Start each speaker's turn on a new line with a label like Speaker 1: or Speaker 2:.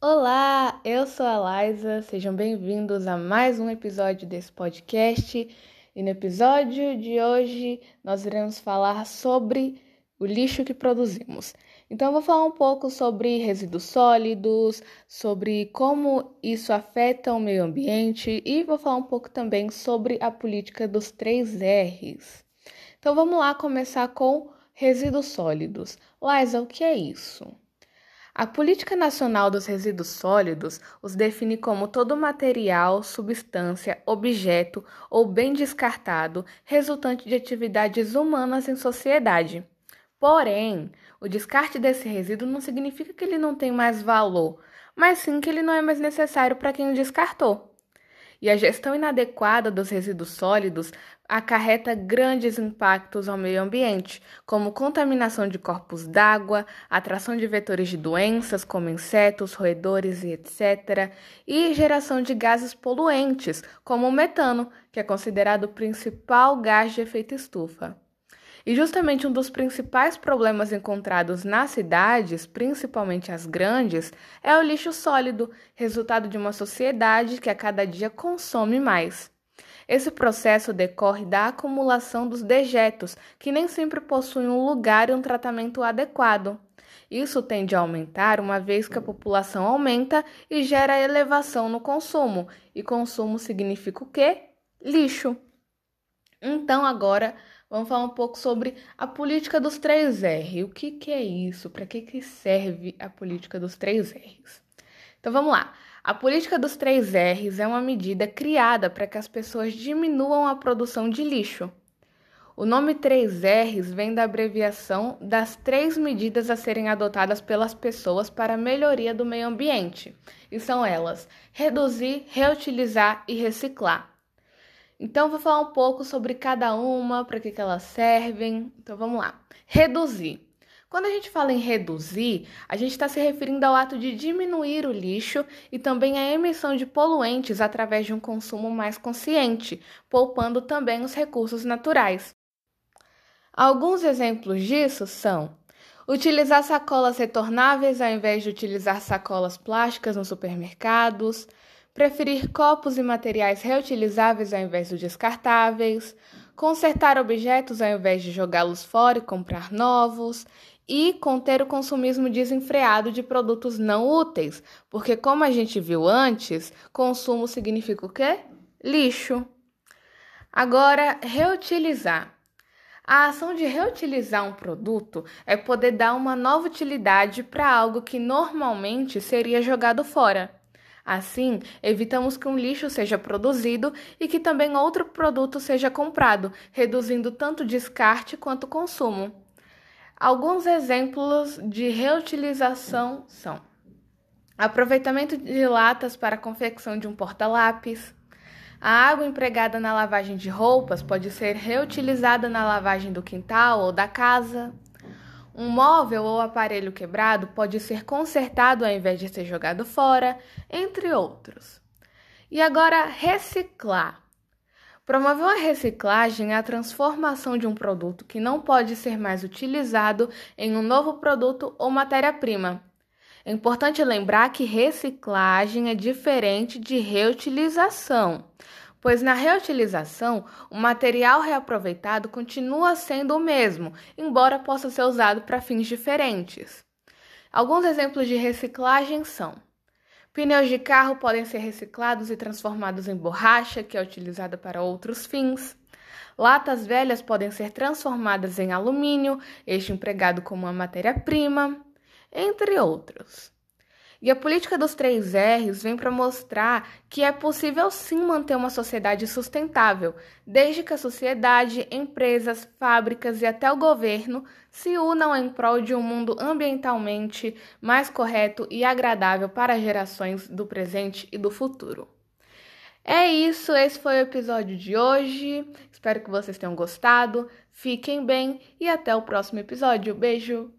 Speaker 1: Olá, eu sou a Liza, sejam bem-vindos a mais um episódio desse podcast. E no episódio de hoje nós iremos falar sobre o lixo que produzimos. Então, eu vou falar um pouco sobre resíduos sólidos, sobre como isso afeta o meio ambiente e vou falar um pouco também sobre a política dos três R's. Então, vamos lá começar com resíduos sólidos. Liza, o que é isso? A Política Nacional dos Resíduos Sólidos os define como todo material, substância, objeto ou bem descartado resultante de atividades humanas em sociedade Porém, o descarte desse resíduo não significa que ele não tem mais valor, mas sim que ele não é mais necessário para quem o descartou. E a gestão inadequada dos resíduos sólidos acarreta grandes impactos ao meio ambiente, como contaminação de corpos d'água, atração de vetores de doenças como insetos, roedores e etc., e geração de gases poluentes, como o metano, que é considerado o principal gás de efeito estufa. E justamente um dos principais problemas encontrados nas cidades, principalmente as grandes, é o lixo sólido, resultado de uma sociedade que a cada dia consome mais. Esse processo decorre da acumulação dos dejetos, que nem sempre possuem um lugar e um tratamento adequado. Isso tende a aumentar uma vez que a população aumenta e gera elevação no consumo. E consumo significa o quê? Lixo. Então, agora Vamos falar um pouco sobre a política dos três R. O que, que é isso? Para que, que serve a política dos três R's? Então vamos lá. A política dos três R's é uma medida criada para que as pessoas diminuam a produção de lixo. O nome 3Rs vem da abreviação das três medidas a serem adotadas pelas pessoas para a melhoria do meio ambiente. E são elas: reduzir, reutilizar e reciclar. Então, vou falar um pouco sobre cada uma, para que, que elas servem. Então, vamos lá. Reduzir. Quando a gente fala em reduzir, a gente está se referindo ao ato de diminuir o lixo e também a emissão de poluentes através de um consumo mais consciente, poupando também os recursos naturais. Alguns exemplos disso são utilizar sacolas retornáveis ao invés de utilizar sacolas plásticas nos supermercados, preferir copos e materiais reutilizáveis ao invés dos descartáveis, consertar objetos ao invés de jogá-los fora e comprar novos, e conter o consumismo desenfreado de produtos não úteis, porque como a gente viu antes, consumo significa o quê? Lixo. Agora, reutilizar. A ação de reutilizar um produto é poder dar uma nova utilidade para algo que normalmente seria jogado fora. Assim, evitamos que um lixo seja produzido e que também outro produto seja comprado, reduzindo tanto descarte quanto consumo. Alguns exemplos de reutilização são: aproveitamento de latas para a confecção de um porta-lápis. A água empregada na lavagem de roupas pode ser reutilizada na lavagem do quintal ou da casa. Um móvel ou aparelho quebrado pode ser consertado ao invés de ser jogado fora, entre outros. E agora, reciclar. Promover a reciclagem é a transformação de um produto que não pode ser mais utilizado em um novo produto ou matéria-prima. É importante lembrar que reciclagem é diferente de reutilização pois na reutilização o material reaproveitado continua sendo o mesmo, embora possa ser usado para fins diferentes. Alguns exemplos de reciclagem são: pneus de carro podem ser reciclados e transformados em borracha, que é utilizada para outros fins. Latas velhas podem ser transformadas em alumínio, este empregado como uma matéria-prima, entre outros. E a política dos três R's vem para mostrar que é possível sim manter uma sociedade sustentável, desde que a sociedade, empresas, fábricas e até o governo se unam em prol de um mundo ambientalmente mais correto e agradável para gerações do presente e do futuro. É isso, esse foi o episódio de hoje. Espero que vocês tenham gostado. Fiquem bem e até o próximo episódio. Beijo!